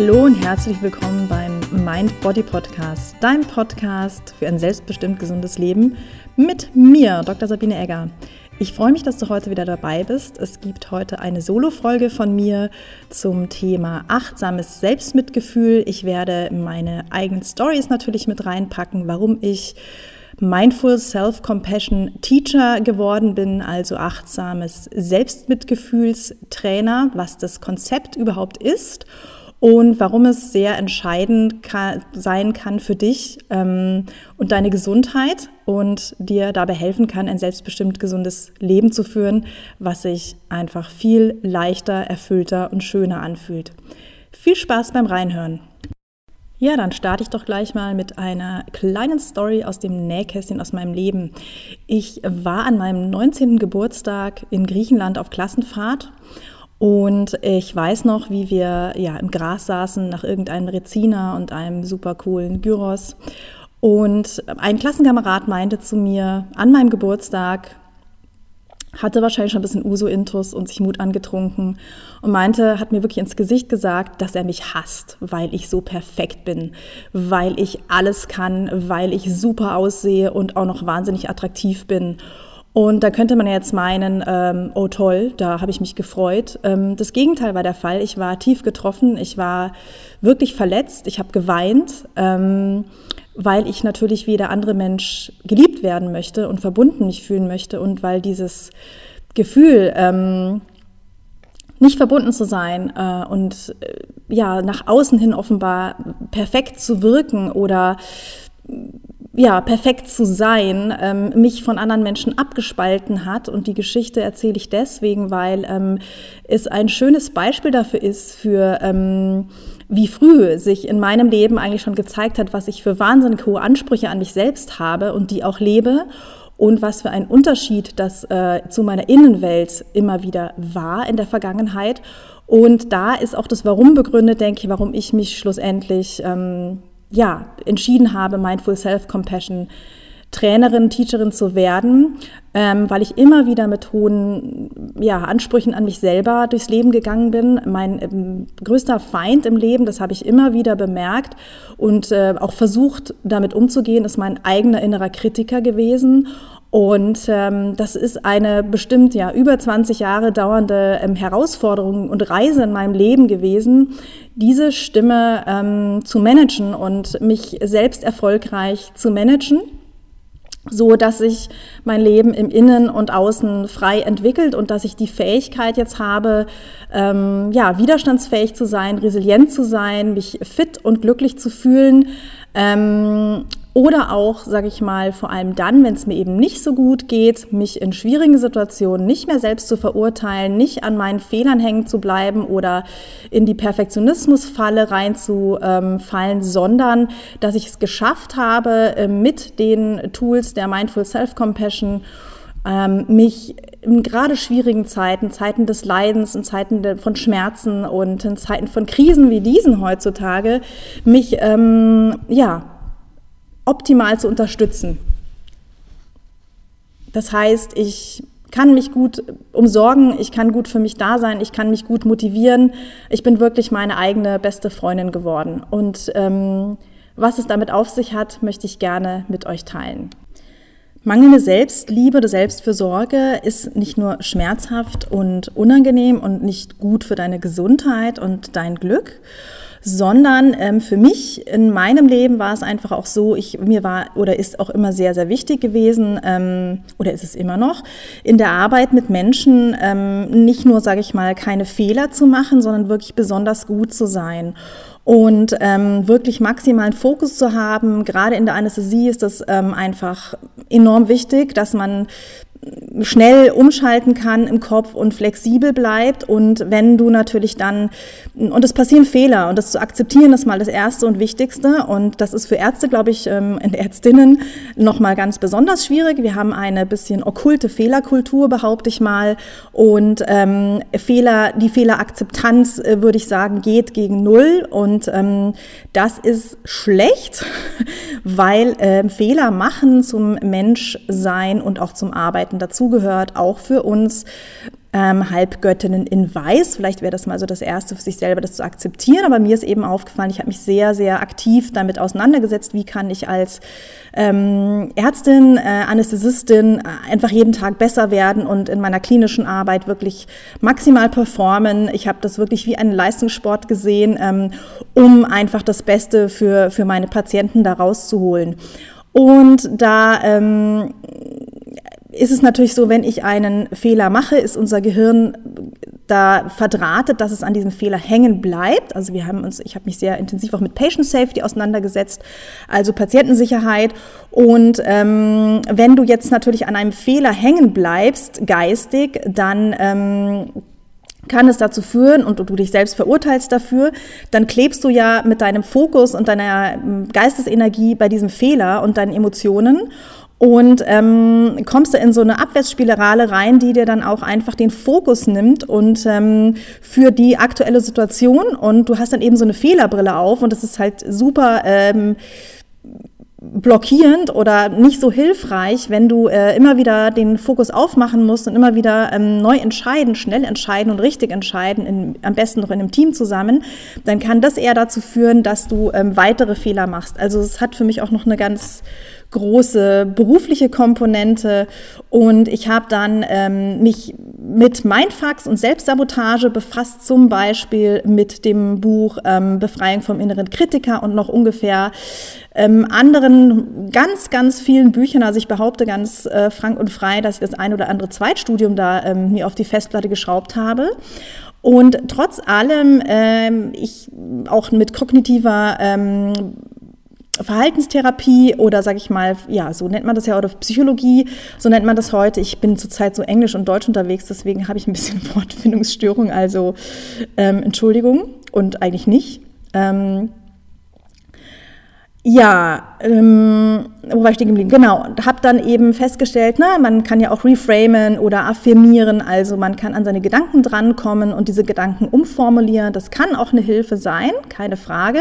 Hallo und herzlich willkommen beim Mind Body Podcast, dein Podcast für ein selbstbestimmt gesundes Leben mit mir, Dr. Sabine Egger. Ich freue mich, dass du heute wieder dabei bist. Es gibt heute eine Solo-Folge von mir zum Thema achtsames Selbstmitgefühl. Ich werde meine eigenen Stories natürlich mit reinpacken, warum ich Mindful Self-Compassion Teacher geworden bin, also achtsames Selbstmitgefühlstrainer, was das Konzept überhaupt ist und warum es sehr entscheidend kann, sein kann für dich ähm, und deine Gesundheit und dir dabei helfen kann, ein selbstbestimmt gesundes Leben zu führen, was sich einfach viel leichter, erfüllter und schöner anfühlt. Viel Spaß beim Reinhören. Ja, dann starte ich doch gleich mal mit einer kleinen Story aus dem Nähkästchen aus meinem Leben. Ich war an meinem 19. Geburtstag in Griechenland auf Klassenfahrt und ich weiß noch, wie wir ja im Gras saßen nach irgendeinem Rezina und einem super coolen Gyros. Und ein Klassenkamerad meinte zu mir an meinem Geburtstag, hatte wahrscheinlich schon ein bisschen Uso-Intus und sich Mut angetrunken und meinte, hat mir wirklich ins Gesicht gesagt, dass er mich hasst, weil ich so perfekt bin, weil ich alles kann, weil ich super aussehe und auch noch wahnsinnig attraktiv bin. Und da könnte man jetzt meinen, ähm, oh toll, da habe ich mich gefreut. Ähm, das Gegenteil war der Fall. Ich war tief getroffen, ich war wirklich verletzt, ich habe geweint, ähm, weil ich natürlich wie jeder andere Mensch geliebt werden möchte und verbunden mich fühlen möchte und weil dieses Gefühl, ähm, nicht verbunden zu sein äh, und äh, ja nach außen hin offenbar perfekt zu wirken oder ja, perfekt zu sein, ähm, mich von anderen Menschen abgespalten hat. Und die Geschichte erzähle ich deswegen, weil ähm, es ein schönes Beispiel dafür ist, für ähm, wie früh sich in meinem Leben eigentlich schon gezeigt hat, was ich für wahnsinnig hohe Ansprüche an mich selbst habe und die auch lebe. Und was für ein Unterschied das äh, zu meiner Innenwelt immer wieder war in der Vergangenheit. Und da ist auch das Warum begründet, denke ich, warum ich mich schlussendlich ähm, ja, entschieden habe, Mindful Self-Compassion Trainerin, Teacherin zu werden, ähm, weil ich immer wieder mit hohen ja, Ansprüchen an mich selber durchs Leben gegangen bin. Mein ähm, größter Feind im Leben, das habe ich immer wieder bemerkt und äh, auch versucht, damit umzugehen, ist mein eigener innerer Kritiker gewesen. Und ähm, das ist eine bestimmt ja über 20 Jahre dauernde ähm, Herausforderung und Reise in meinem Leben gewesen, diese Stimme ähm, zu managen und mich selbst erfolgreich zu managen so dass sich mein Leben im Innen und Außen frei entwickelt und dass ich die Fähigkeit jetzt habe, ähm, ja, widerstandsfähig zu sein, resilient zu sein, mich fit und glücklich zu fühlen ähm, oder auch, sage ich mal, vor allem dann, wenn es mir eben nicht so gut geht, mich in schwierigen Situationen nicht mehr selbst zu verurteilen, nicht an meinen Fehlern hängen zu bleiben oder in die Perfektionismusfalle reinzufallen, sondern dass ich es geschafft habe, äh, mit den Tools der Mindful Self-Compassion ähm, mich in gerade schwierigen Zeiten, Zeiten des Leidens, in Zeiten von Schmerzen und in Zeiten von Krisen wie diesen heutzutage, mich ähm, ja optimal zu unterstützen. Das heißt, ich kann mich gut umsorgen, ich kann gut für mich da sein, ich kann mich gut motivieren. Ich bin wirklich meine eigene beste Freundin geworden. Und ähm, was es damit auf sich hat, möchte ich gerne mit euch teilen. Mangelnde Selbstliebe oder Selbstfürsorge ist nicht nur schmerzhaft und unangenehm und nicht gut für deine Gesundheit und dein Glück, sondern ähm, für mich in meinem Leben war es einfach auch so, ich, mir war oder ist auch immer sehr, sehr wichtig gewesen, ähm, oder ist es immer noch, in der Arbeit mit Menschen ähm, nicht nur, sage ich mal, keine Fehler zu machen, sondern wirklich besonders gut zu sein und ähm, wirklich maximalen Fokus zu haben. Gerade in der Anästhesie ist das ähm, einfach enorm wichtig, dass man schnell umschalten kann im Kopf und flexibel bleibt. Und wenn du natürlich dann, und es passieren Fehler und das zu akzeptieren ist mal das Erste und Wichtigste. Und das ist für Ärzte, glaube ich, ähm, und Ärztinnen nochmal ganz besonders schwierig. Wir haben eine bisschen okkulte Fehlerkultur, behaupte ich mal. Und ähm, Fehler, die Fehlerakzeptanz, äh, würde ich sagen, geht gegen Null. Und ähm, das ist schlecht, weil äh, Fehler machen zum Menschsein und auch zum Arbeiten dazugehört, auch für uns ähm, Halbgöttinnen in Weiß. Vielleicht wäre das mal so das Erste für sich selber, das zu akzeptieren. Aber mir ist eben aufgefallen, ich habe mich sehr, sehr aktiv damit auseinandergesetzt, wie kann ich als ähm, Ärztin, äh, Anästhesistin äh, einfach jeden Tag besser werden und in meiner klinischen Arbeit wirklich maximal performen. Ich habe das wirklich wie einen Leistungssport gesehen, ähm, um einfach das Beste für, für meine Patienten da rauszuholen. Und da ähm, ist es natürlich so, wenn ich einen Fehler mache, ist unser Gehirn da verdrahtet, dass es an diesem Fehler hängen bleibt. Also wir haben uns, ich habe mich sehr intensiv auch mit Patient Safety auseinandergesetzt, also Patientensicherheit. Und ähm, wenn du jetzt natürlich an einem Fehler hängen bleibst, geistig, dann ähm, kann es dazu führen und du dich selbst verurteilst dafür, dann klebst du ja mit deinem Fokus und deiner ähm, Geistesenergie bei diesem Fehler und deinen Emotionen und ähm, kommst du in so eine Abwärtsspirale rein, die dir dann auch einfach den Fokus nimmt und ähm, für die aktuelle Situation und du hast dann eben so eine Fehlerbrille auf und das ist halt super ähm, blockierend oder nicht so hilfreich, wenn du äh, immer wieder den Fokus aufmachen musst und immer wieder ähm, neu entscheiden, schnell entscheiden und richtig entscheiden, in, am besten noch in einem Team zusammen, dann kann das eher dazu führen, dass du ähm, weitere Fehler machst. Also es hat für mich auch noch eine ganz große berufliche Komponente und ich habe dann ähm, mich mit Mindfucks und Selbstsabotage befasst, zum Beispiel mit dem Buch ähm, Befreiung vom inneren Kritiker und noch ungefähr ähm, anderen ganz, ganz vielen Büchern. Also ich behaupte ganz äh, frank und frei, dass ich das ein oder andere Zweitstudium da ähm, mir auf die Festplatte geschraubt habe. Und trotz allem, ähm, ich auch mit kognitiver ähm, Verhaltenstherapie oder sage ich mal, ja, so nennt man das ja, oder Psychologie, so nennt man das heute. Ich bin zurzeit so Englisch und Deutsch unterwegs, deswegen habe ich ein bisschen Wortfindungsstörung, also ähm, Entschuldigung und eigentlich nicht. Ähm, ja, ähm, wo war ich stehen geblieben? Genau, habe dann eben festgestellt, na, man kann ja auch reframen oder affirmieren, also man kann an seine Gedanken drankommen und diese Gedanken umformulieren. Das kann auch eine Hilfe sein, keine Frage.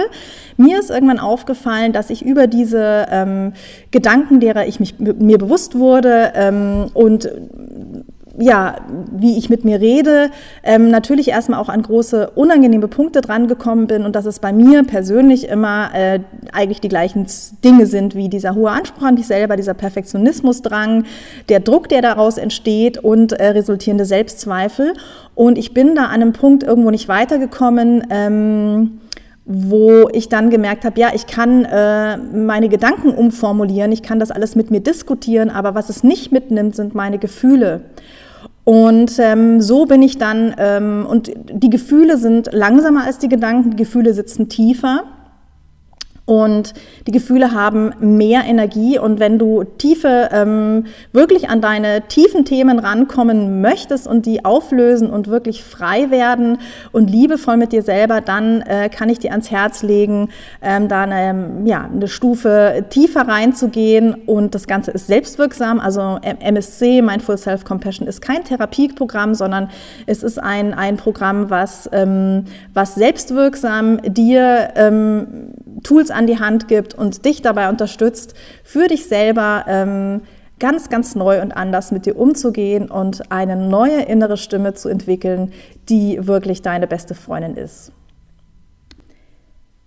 Mir ist irgendwann aufgefallen, dass ich über diese ähm, Gedanken, derer ich mich mir bewusst wurde ähm, und ja, wie ich mit mir rede, ähm, natürlich erstmal auch an große unangenehme Punkte drangekommen bin und dass es bei mir persönlich immer äh, eigentlich die gleichen Dinge sind wie dieser hohe Anspruch an dich selber, dieser Perfektionismusdrang, der Druck, der daraus entsteht und äh, resultierende Selbstzweifel. Und ich bin da an einem Punkt irgendwo nicht weitergekommen. Ähm, wo ich dann gemerkt habe, ja, ich kann äh, meine Gedanken umformulieren, ich kann das alles mit mir diskutieren, aber was es nicht mitnimmt, sind meine Gefühle. Und ähm, so bin ich dann, ähm, und die Gefühle sind langsamer als die Gedanken, die Gefühle sitzen tiefer. Und die Gefühle haben mehr Energie. Und wenn du tiefe, ähm, wirklich an deine tiefen Themen rankommen möchtest und die auflösen und wirklich frei werden und liebevoll mit dir selber, dann äh, kann ich dir ans Herz legen, ähm, da eine, ja, eine Stufe tiefer reinzugehen. Und das Ganze ist selbstwirksam. Also MSC, Mindful Self Compassion, ist kein Therapieprogramm, sondern es ist ein, ein Programm, was, ähm, was selbstwirksam dir ähm, Tools an die Hand gibt und dich dabei unterstützt, für dich selber ähm, ganz, ganz neu und anders mit dir umzugehen und eine neue innere Stimme zu entwickeln, die wirklich deine beste Freundin ist.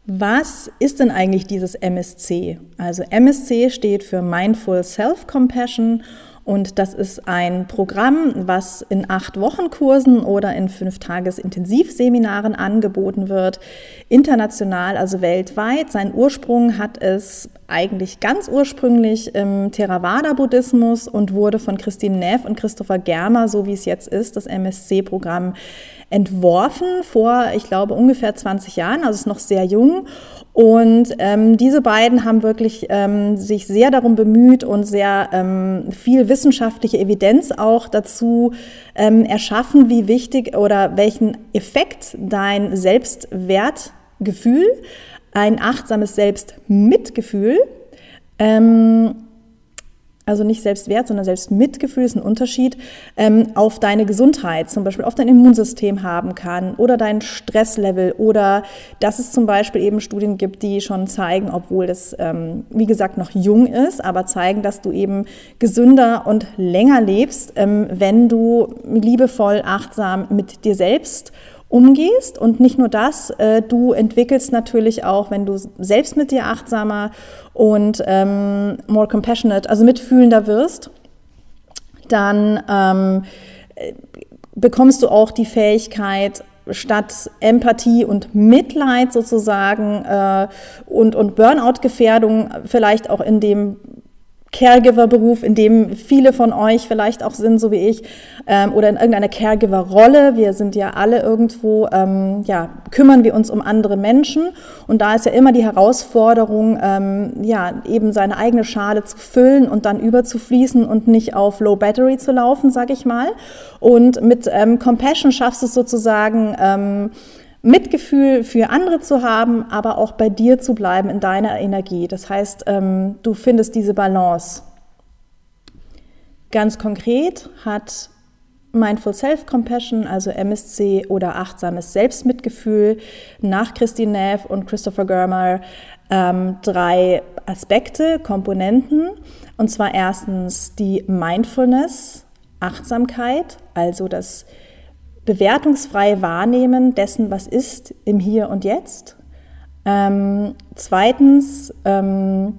Was ist denn eigentlich dieses MSC? Also MSC steht für Mindful Self-Compassion und das ist ein Programm, was in acht Wochenkursen oder in fünf Tages Intensivseminaren angeboten wird, international, also weltweit. Sein Ursprung hat es eigentlich ganz ursprünglich im Theravada-Buddhismus und wurde von Christine Neff und Christopher Germer, so wie es jetzt ist, das MSC-Programm entworfen vor, ich glaube, ungefähr 20 Jahren, also ist noch sehr jung. Und ähm, diese beiden haben wirklich ähm, sich sehr darum bemüht und sehr ähm, viel wissenschaftliche Evidenz auch dazu ähm, erschaffen, wie wichtig oder welchen Effekt dein Selbstwertgefühl, ein achtsames Selbstmitgefühl ähm, also nicht Selbstwert, sondern Selbstmitgefühl ist ein Unterschied, ähm, auf deine Gesundheit, zum Beispiel auf dein Immunsystem haben kann oder dein Stresslevel oder dass es zum Beispiel eben Studien gibt, die schon zeigen, obwohl das, ähm, wie gesagt, noch jung ist, aber zeigen, dass du eben gesünder und länger lebst, ähm, wenn du liebevoll, achtsam mit dir selbst umgehst. Und nicht nur das, äh, du entwickelst natürlich auch, wenn du selbst mit dir achtsamer und ähm, more compassionate, also mitfühlender wirst, dann ähm, bekommst du auch die Fähigkeit, statt Empathie und Mitleid sozusagen äh, und, und Burnout-Gefährdung vielleicht auch in dem Caregiver-Beruf, in dem viele von euch vielleicht auch sind, so wie ich, ähm, oder in irgendeiner Caregiver-Rolle. Wir sind ja alle irgendwo, ähm, ja, kümmern wir uns um andere Menschen. Und da ist ja immer die Herausforderung, ähm, ja, eben seine eigene Schale zu füllen und dann überzufließen und nicht auf Low Battery zu laufen, sag ich mal. Und mit ähm, Compassion schaffst du es sozusagen, ähm, Mitgefühl für andere zu haben, aber auch bei dir zu bleiben in deiner Energie. Das heißt, ähm, du findest diese Balance. Ganz konkret hat Mindful Self-Compassion, also MSC oder achtsames Selbstmitgefühl nach Christine Neff und Christopher Germer ähm, drei Aspekte, Komponenten. Und zwar erstens die Mindfulness, Achtsamkeit, also das bewertungsfreie Wahrnehmen dessen, was ist im Hier und Jetzt. Ähm, zweitens ähm,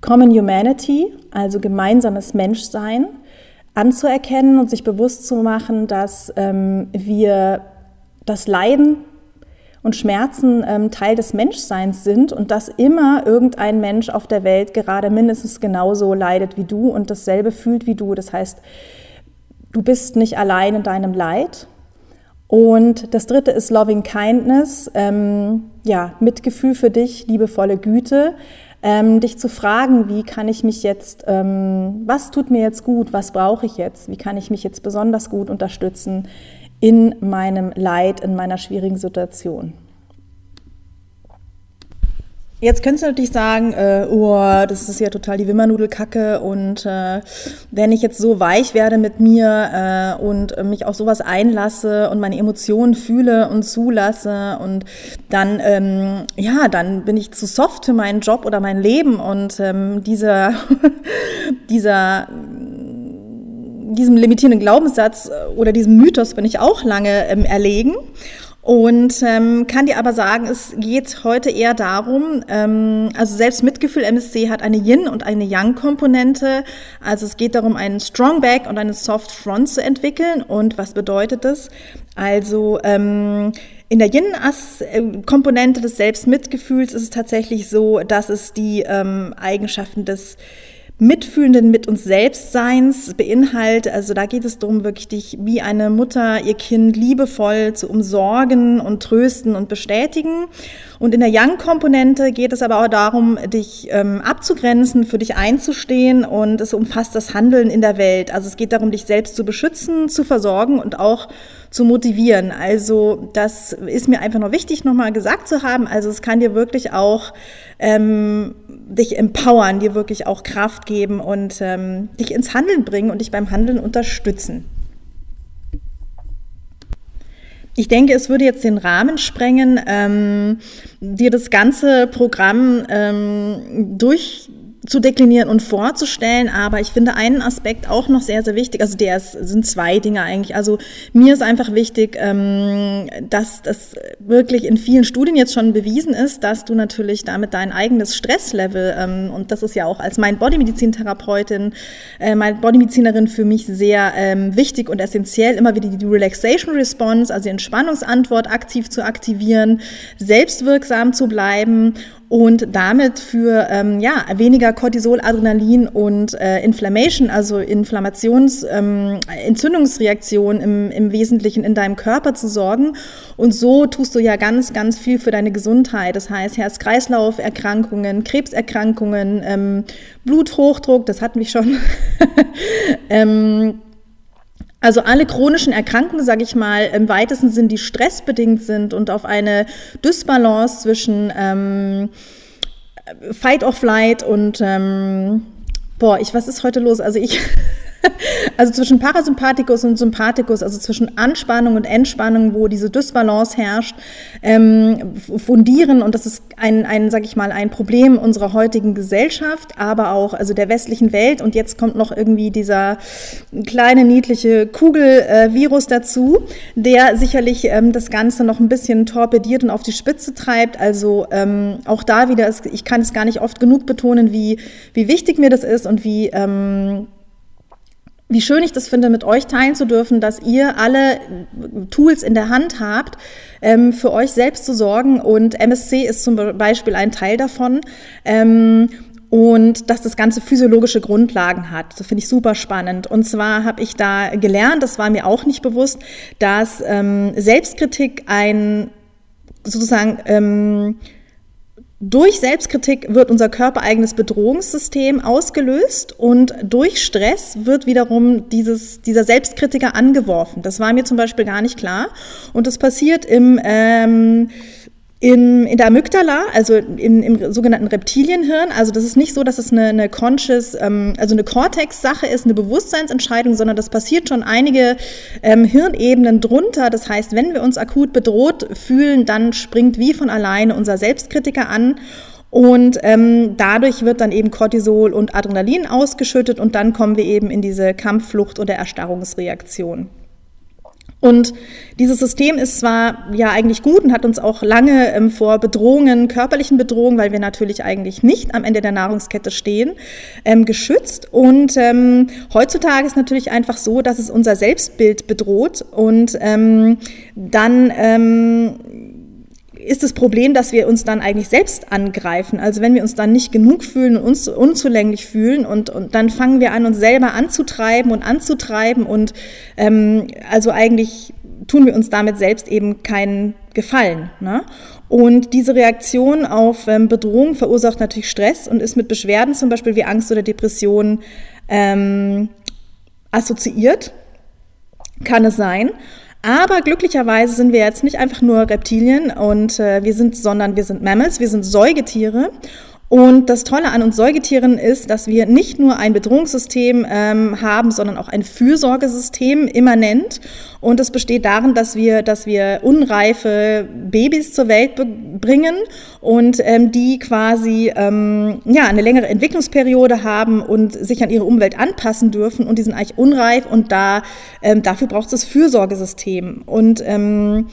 Common Humanity, also gemeinsames Menschsein, anzuerkennen und sich bewusst zu machen, dass ähm, wir das Leiden und Schmerzen ähm, Teil des Menschseins sind und dass immer irgendein Mensch auf der Welt gerade mindestens genauso leidet wie du und dasselbe fühlt wie du. Das heißt, du bist nicht allein in deinem Leid. Und das dritte ist Loving Kindness, ähm, ja, Mitgefühl für dich, liebevolle Güte, ähm, dich zu fragen, wie kann ich mich jetzt, ähm, was tut mir jetzt gut, was brauche ich jetzt, wie kann ich mich jetzt besonders gut unterstützen in meinem Leid, in meiner schwierigen Situation. Jetzt könntest du natürlich sagen, äh, oh, das ist ja total die Wimmernudelkacke und äh, wenn ich jetzt so weich werde mit mir äh, und mich auf sowas einlasse und meine Emotionen fühle und zulasse und dann, ähm, ja, dann bin ich zu soft für meinen Job oder mein Leben und ähm, dieser, dieser diesem limitierenden Glaubenssatz oder diesem Mythos bin ich auch lange ähm, erlegen. Und ähm, kann dir aber sagen, es geht heute eher darum, ähm, also selbst Mitgefühl MSC hat eine Yin- und eine Yang-Komponente. Also es geht darum, einen Strong Back und eine Soft Front zu entwickeln. Und was bedeutet das? Also ähm, in der Yin-Komponente des Selbstmitgefühls ist es tatsächlich so, dass es die ähm, Eigenschaften des Mitfühlenden mit uns Selbstseins beinhaltet. Also da geht es darum, wirklich dich wie eine Mutter ihr Kind liebevoll zu umsorgen und trösten und bestätigen. Und in der Young-Komponente geht es aber auch darum, dich ähm, abzugrenzen, für dich einzustehen und es umfasst das Handeln in der Welt. Also es geht darum, dich selbst zu beschützen, zu versorgen und auch zu motivieren. Also das ist mir einfach noch wichtig, nochmal gesagt zu haben. Also es kann dir wirklich auch ähm, dich empowern, dir wirklich auch Kraft geben und ähm, dich ins Handeln bringen und dich beim Handeln unterstützen. Ich denke, es würde jetzt den Rahmen sprengen, ähm, dir das ganze Programm ähm, durch zu deklinieren und vorzustellen, aber ich finde einen Aspekt auch noch sehr, sehr wichtig. Also der ist, sind zwei Dinge eigentlich. Also mir ist einfach wichtig, ähm, dass das wirklich in vielen Studien jetzt schon bewiesen ist, dass du natürlich damit dein eigenes Stresslevel ähm, und das ist ja auch als mein Bodymedizintherapeutin, äh, meine Bodymedizinerin für mich sehr ähm, wichtig und essentiell, immer wieder die Relaxation Response, also die Entspannungsantwort aktiv zu aktivieren, selbstwirksam zu bleiben und damit für ähm, ja, weniger Cortisol, Adrenalin und äh, Inflammation, also Inflammations-, ähm, Entzündungsreaktionen im, im Wesentlichen in deinem Körper zu sorgen. Und so tust du ja ganz, ganz viel für deine Gesundheit. Das heißt Herz-Kreislauf-Erkrankungen, Krebserkrankungen, ähm, Bluthochdruck, das hatten wir schon. ähm, also alle chronischen Erkrankungen, sage ich mal, im weitesten Sinn, die stressbedingt sind und auf eine Dysbalance zwischen ähm, Fight or Flight und ähm, Boah, ich, was ist heute los? Also ich, also zwischen Parasympathikus und Sympathikus, also zwischen Anspannung und Entspannung, wo diese Dysbalance herrscht, ähm, fundieren und das ist ein, ein, sag ich mal, ein Problem unserer heutigen Gesellschaft, aber auch also der westlichen Welt und jetzt kommt noch irgendwie dieser kleine niedliche Kugelvirus äh, dazu, der sicherlich ähm, das Ganze noch ein bisschen torpediert und auf die Spitze treibt. Also ähm, auch da wieder, ist, ich kann es gar nicht oft genug betonen, wie, wie wichtig mir das ist und wie, ähm, wie schön ich das finde, mit euch teilen zu dürfen, dass ihr alle Tools in der Hand habt, ähm, für euch selbst zu sorgen. Und MSC ist zum Beispiel ein Teil davon. Ähm, und dass das Ganze physiologische Grundlagen hat. Das finde ich super spannend. Und zwar habe ich da gelernt, das war mir auch nicht bewusst, dass ähm, Selbstkritik ein sozusagen ähm, durch Selbstkritik wird unser körpereigenes Bedrohungssystem ausgelöst und durch Stress wird wiederum dieses, dieser Selbstkritiker angeworfen. Das war mir zum Beispiel gar nicht klar. Und das passiert im ähm, in, in der Amygdala, also in, im sogenannten Reptilienhirn, also das ist nicht so, dass es eine, eine conscious, ähm, also eine Cortex-Sache ist, eine Bewusstseinsentscheidung, sondern das passiert schon einige ähm, Hirnebenen drunter. Das heißt, wenn wir uns akut bedroht fühlen, dann springt wie von alleine unser Selbstkritiker an und ähm, dadurch wird dann eben Cortisol und Adrenalin ausgeschüttet und dann kommen wir eben in diese Kampfflucht- oder Erstarrungsreaktion. Und dieses System ist zwar ja eigentlich gut und hat uns auch lange ähm, vor Bedrohungen, körperlichen Bedrohungen, weil wir natürlich eigentlich nicht am Ende der Nahrungskette stehen, ähm, geschützt. Und ähm, heutzutage ist natürlich einfach so, dass es unser Selbstbild bedroht und ähm, dann ähm, ist das Problem, dass wir uns dann eigentlich selbst angreifen. Also wenn wir uns dann nicht genug fühlen und uns unzulänglich fühlen und, und dann fangen wir an, uns selber anzutreiben und anzutreiben und ähm, also eigentlich tun wir uns damit selbst eben keinen Gefallen. Ne? Und diese Reaktion auf ähm, Bedrohung verursacht natürlich Stress und ist mit Beschwerden zum Beispiel wie Angst oder Depression ähm, assoziiert. Kann es sein. Aber glücklicherweise sind wir jetzt nicht einfach nur Reptilien und äh, wir sind, sondern wir sind Mammals, wir sind Säugetiere und das Tolle an uns Säugetieren ist, dass wir nicht nur ein Bedrohungssystem ähm, haben, sondern auch ein Fürsorgesystem immanent. Und das besteht darin, dass wir, dass wir unreife Babys zur Welt bringen und ähm, die quasi ähm, ja, eine längere Entwicklungsperiode haben und sich an ihre Umwelt anpassen dürfen. Und die sind eigentlich unreif und da, ähm, dafür braucht es das Fürsorgesystem. Und ähm,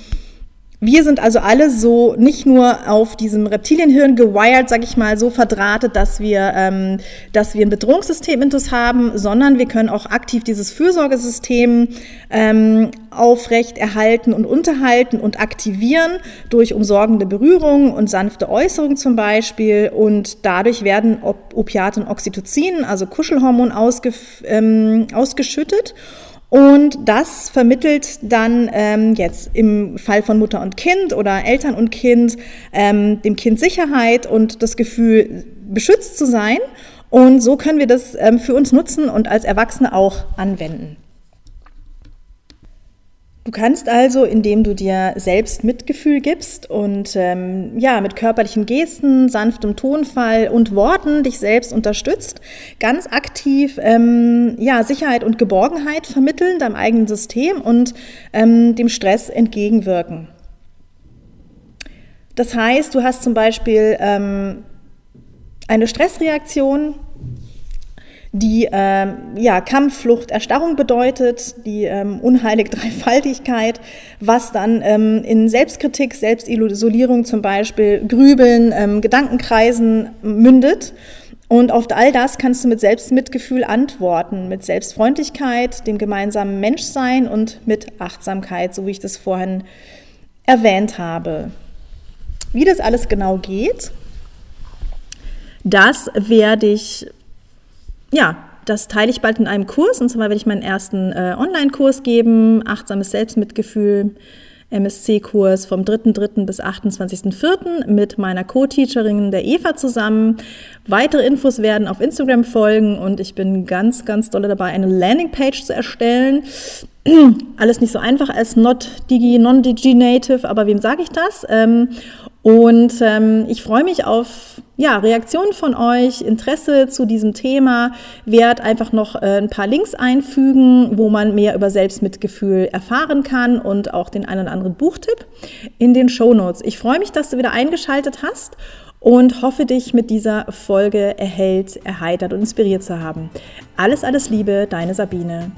wir sind also alle so nicht nur auf diesem Reptilienhirn gewired, sag ich mal, so verdrahtet, dass wir, ähm, dass wir ein Bedrohungssystem intus haben, sondern wir können auch aktiv dieses Fürsorgesystem ähm, aufrecht erhalten und unterhalten und aktivieren durch umsorgende Berührungen und sanfte Äußerungen zum Beispiel. Und dadurch werden Op Opiate und Oxytocin, also Kuschelhormon, ausge ähm, ausgeschüttet. Und das vermittelt dann ähm, jetzt im Fall von Mutter und Kind oder Eltern und Kind ähm, dem Kind Sicherheit und das Gefühl, beschützt zu sein. Und so können wir das ähm, für uns nutzen und als Erwachsene auch anwenden. Du kannst also, indem du dir selbst Mitgefühl gibst und ähm, ja, mit körperlichen Gesten, sanftem Tonfall und Worten dich selbst unterstützt, ganz aktiv ähm, ja, Sicherheit und Geborgenheit vermitteln deinem eigenen System und ähm, dem Stress entgegenwirken. Das heißt, du hast zum Beispiel ähm, eine Stressreaktion, die ähm, ja, Kampfflucht, Erstarrung bedeutet, die ähm, unheilige Dreifaltigkeit, was dann ähm, in Selbstkritik, Selbstisolierung zum Beispiel, Grübeln, ähm, Gedankenkreisen mündet. Und auf all das kannst du mit Selbstmitgefühl antworten, mit Selbstfreundlichkeit, dem gemeinsamen Menschsein und mit Achtsamkeit, so wie ich das vorhin erwähnt habe. Wie das alles genau geht, das werde ich ja, das teile ich bald in einem Kurs. Und zwar werde ich meinen ersten äh, Online-Kurs geben, Achtsames Selbstmitgefühl, MSC-Kurs vom 3.3. bis 28.4. mit meiner Co-Teacherin, der Eva, zusammen. Weitere Infos werden auf Instagram folgen und ich bin ganz, ganz dolle dabei, eine Landingpage zu erstellen. Alles nicht so einfach als not digi, non-digi native, aber wem sage ich das? Ähm, und ähm, ich freue mich auf ja, Reaktionen von euch, Interesse zu diesem Thema, werde einfach noch äh, ein paar Links einfügen, wo man mehr über Selbstmitgefühl erfahren kann und auch den einen oder anderen Buchtipp in den Show Notes. Ich freue mich, dass du wieder eingeschaltet hast und hoffe, dich mit dieser Folge erhellt, erheitert und inspiriert zu haben. Alles, alles Liebe, deine Sabine.